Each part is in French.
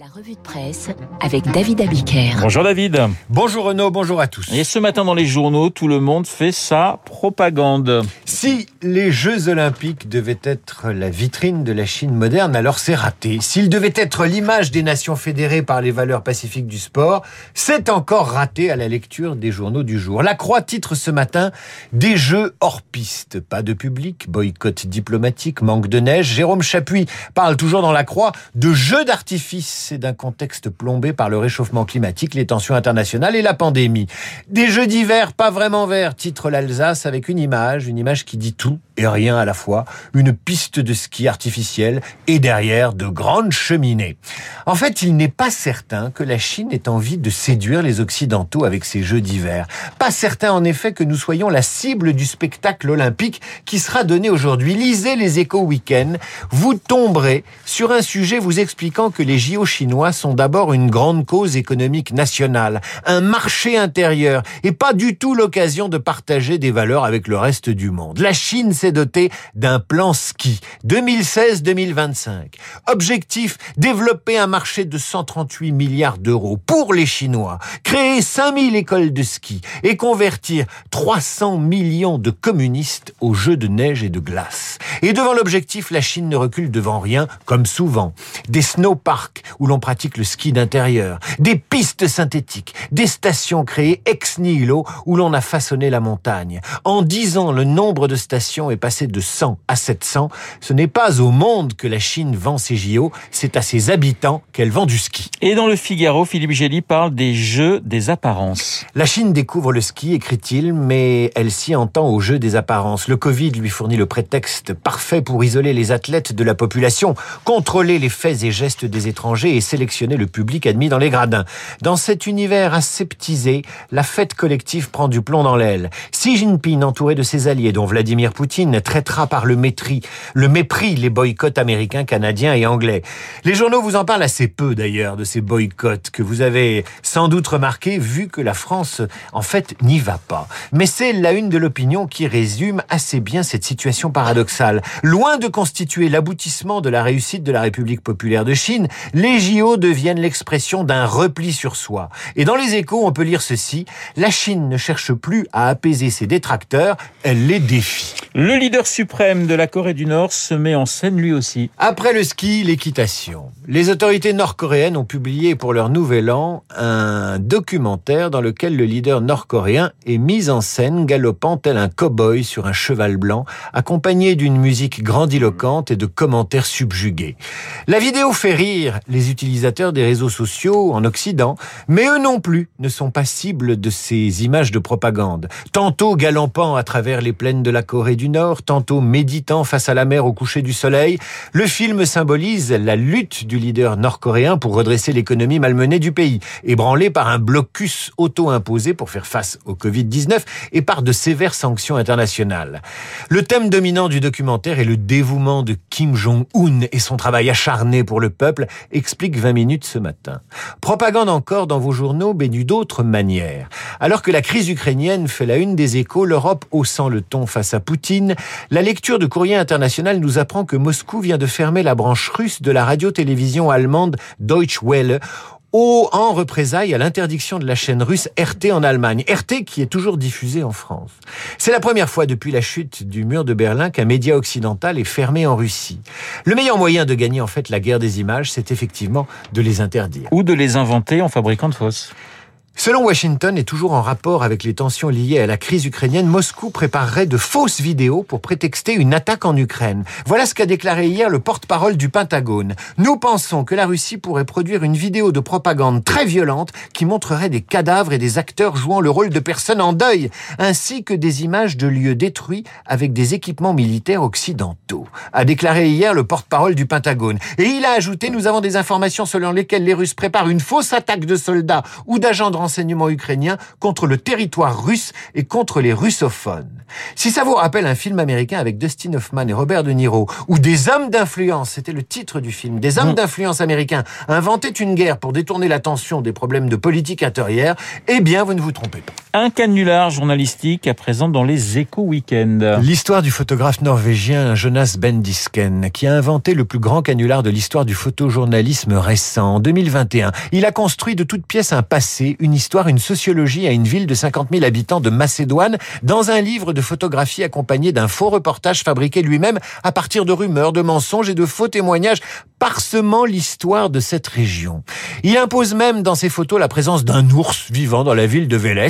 La revue de presse avec David Abiker. Bonjour David. Bonjour Renaud, bonjour à tous. Et ce matin dans les journaux, tout le monde fait sa propagande. Si les Jeux Olympiques devaient être la vitrine de la Chine moderne, alors c'est raté. S'ils devaient être l'image des nations fédérées par les valeurs pacifiques du sport, c'est encore raté à la lecture des journaux du jour. La Croix titre ce matin Des Jeux hors piste. Pas de public, boycott diplomatique, manque de neige. Jérôme Chapuis parle toujours dans la Croix de jeux d'artifice d'un contexte plombé par le réchauffement climatique, les tensions internationales et la pandémie. Des jeux d'hiver pas vraiment verts, titre l'Alsace avec une image, une image qui dit tout rien à la fois, une piste de ski artificielle et derrière de grandes cheminées. En fait, il n'est pas certain que la Chine ait envie de séduire les Occidentaux avec ces jeux d'hiver. Pas certain en effet que nous soyons la cible du spectacle olympique qui sera donné aujourd'hui. Lisez les échos week-end, vous tomberez sur un sujet vous expliquant que les JO chinois sont d'abord une grande cause économique nationale, un marché intérieur et pas du tout l'occasion de partager des valeurs avec le reste du monde. La Chine dotée d'un plan ski 2016-2025. Objectif, développer un marché de 138 milliards d'euros pour les Chinois, créer 5000 écoles de ski et convertir 300 millions de communistes aux jeux de neige et de glace. Et devant l'objectif, la Chine ne recule devant rien, comme souvent. Des snowparks où l'on pratique le ski d'intérieur, des pistes synthétiques, des stations créées ex nihilo où l'on a façonné la montagne. En dix ans, le nombre de stations est passé de 100 à 700. Ce n'est pas au monde que la Chine vend ses JO, c'est à ses habitants qu'elle vend du ski. Et dans le Figaro, Philippe Gély parle des jeux des apparences. La Chine découvre le ski, écrit-il, mais elle s'y entend au jeu des apparences. Le Covid lui fournit le prétexte parfait pour isoler les athlètes de la population, contrôler les faits et gestes des étrangers et sélectionner le public admis dans les gradins. Dans cet univers aseptisé, la fête collective prend du plomb dans l'aile. Xi Jinping, entouré de ses alliés, dont Vladimir Poutine, traitera par le mépris, le mépris les boycotts américains, canadiens et anglais. Les journaux vous en parlent assez peu d'ailleurs de ces boycotts que vous avez sans doute remarqué vu que la France, en fait, n'y va pas. Mais c'est la une de l'opinion qui résume assez bien cette situation paradoxale. Loin de constituer l'aboutissement de la réussite de la République populaire de Chine, les JO deviennent l'expression d'un repli sur soi. Et dans les échos, on peut lire ceci, la Chine ne cherche plus à apaiser ses détracteurs, elle les défie. Le leader suprême de la Corée du Nord se met en scène lui aussi. Après le ski, l'équitation. Les autorités nord-coréennes ont publié pour leur nouvel an un documentaire dans lequel le leader nord-coréen est mis en scène galopant tel un cow-boy sur un cheval blanc, accompagné d'une musique grandiloquente et de commentaires subjugués. La vidéo fait rire les utilisateurs des réseaux sociaux en Occident, mais eux non plus ne sont pas cibles de ces images de propagande. Tantôt galoppant à travers les plaines de la Corée du Nord, tantôt méditant face à la mer au coucher du soleil, le film symbolise la lutte du leader nord-coréen pour redresser l'économie malmenée du pays, ébranlée par un blocus auto-imposé pour faire face au Covid-19 et par de sévères sanctions internationales. Le thème dominant du documentaire est le dévouement de Kim Jong-un et son travail acharné pour le peuple, explique 20 minutes ce matin. Propagande encore dans vos journaux, mais d'une d'autres manières. Alors que la crise ukrainienne fait la une des échos, l'Europe haussant le ton face à Poutine, la lecture de Courrier International nous apprend que Moscou vient de fermer la branche russe de la radio-télévision allemande Deutsche Welle en représailles à l'interdiction de la chaîne russe RT en Allemagne. RT qui est toujours diffusée en France. C'est la première fois depuis la chute du mur de Berlin qu'un média occidental est fermé en Russie. Le meilleur moyen de gagner en fait la guerre des images, c'est effectivement de les interdire. Ou de les inventer en fabriquant de fausses. Selon Washington et toujours en rapport avec les tensions liées à la crise ukrainienne, Moscou préparerait de fausses vidéos pour prétexter une attaque en Ukraine. Voilà ce qu'a déclaré hier le porte-parole du Pentagone. Nous pensons que la Russie pourrait produire une vidéo de propagande très violente qui montrerait des cadavres et des acteurs jouant le rôle de personnes en deuil, ainsi que des images de lieux détruits avec des équipements militaires occidentaux, a déclaré hier le porte-parole du Pentagone. Et il a ajouté, nous avons des informations selon lesquelles les Russes préparent une fausse attaque de soldats ou d'agents renseignement ukrainien contre le territoire russe et contre les russophones. Si ça vous rappelle un film américain avec Dustin Hoffman et Robert De Niro, où des hommes d'influence, c'était le titre du film, des hommes mmh. d'influence américains inventaient une guerre pour détourner l'attention des problèmes de politique intérieure, eh bien vous ne vous trompez pas. Un canular journalistique à présent dans les échos week-end. L'histoire du photographe norvégien Jonas Bendisken, qui a inventé le plus grand canular de l'histoire du photojournalisme récent. En 2021, il a construit de toutes pièces un passé, une histoire, une sociologie à une ville de 50 000 habitants de Macédoine, dans un livre de photographie accompagné d'un faux reportage fabriqué lui-même à partir de rumeurs, de mensonges et de faux témoignages parsemant l'histoire de cette région. Il impose même dans ses photos la présence d'un ours vivant dans la ville de Vélez.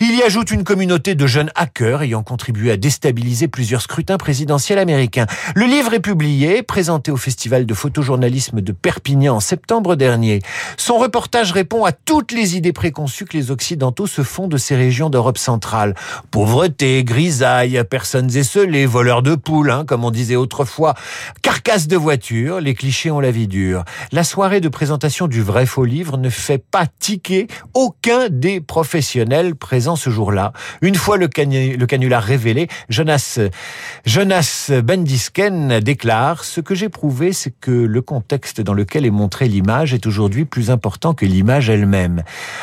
Il y ajoute une communauté de jeunes hackers ayant contribué à déstabiliser plusieurs scrutins présidentiels américains. Le livre est publié, présenté au Festival de photojournalisme de Perpignan en septembre dernier. Son reportage répond à toutes les idées préconçues que les Occidentaux se font de ces régions d'Europe centrale. Pauvreté, grisaille, personnes esselées, voleurs de poules, hein, comme on disait autrefois, carcasses de voitures, les clichés ont la vie dure. La soirée de présentation du vrai faux livre ne fait pas tiquer aucun des professionnels présents ce jour-là. Une fois le, le canular révélé, Jonas, Jonas Bendisken déclare Ce que j'ai prouvé, c'est que le contexte dans lequel est montrée l'image est aujourd'hui plus important que l'image elle-même.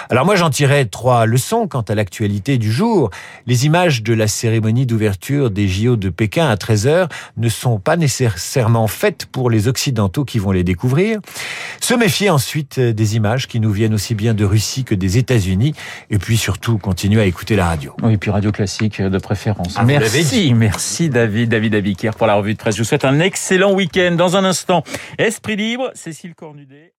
Alors moi, j'en tirais trois leçons quant à l'actualité du jour. Les images de la cérémonie d'ouverture des JO de Pékin à 13h ne sont pas nécessairement faites pour les Occidentaux qui vont les découvrir. Se méfier ensuite des images qui nous viennent aussi bien de Russie que des États-Unis. Et puis surtout, continuer à écouter la radio. Oui, puis radio classique de préférence. Ah, merci, merci David, David Abiker pour la revue de presse. Je vous souhaite un excellent week-end. Dans un instant, Esprit libre, Cécile Cornudet.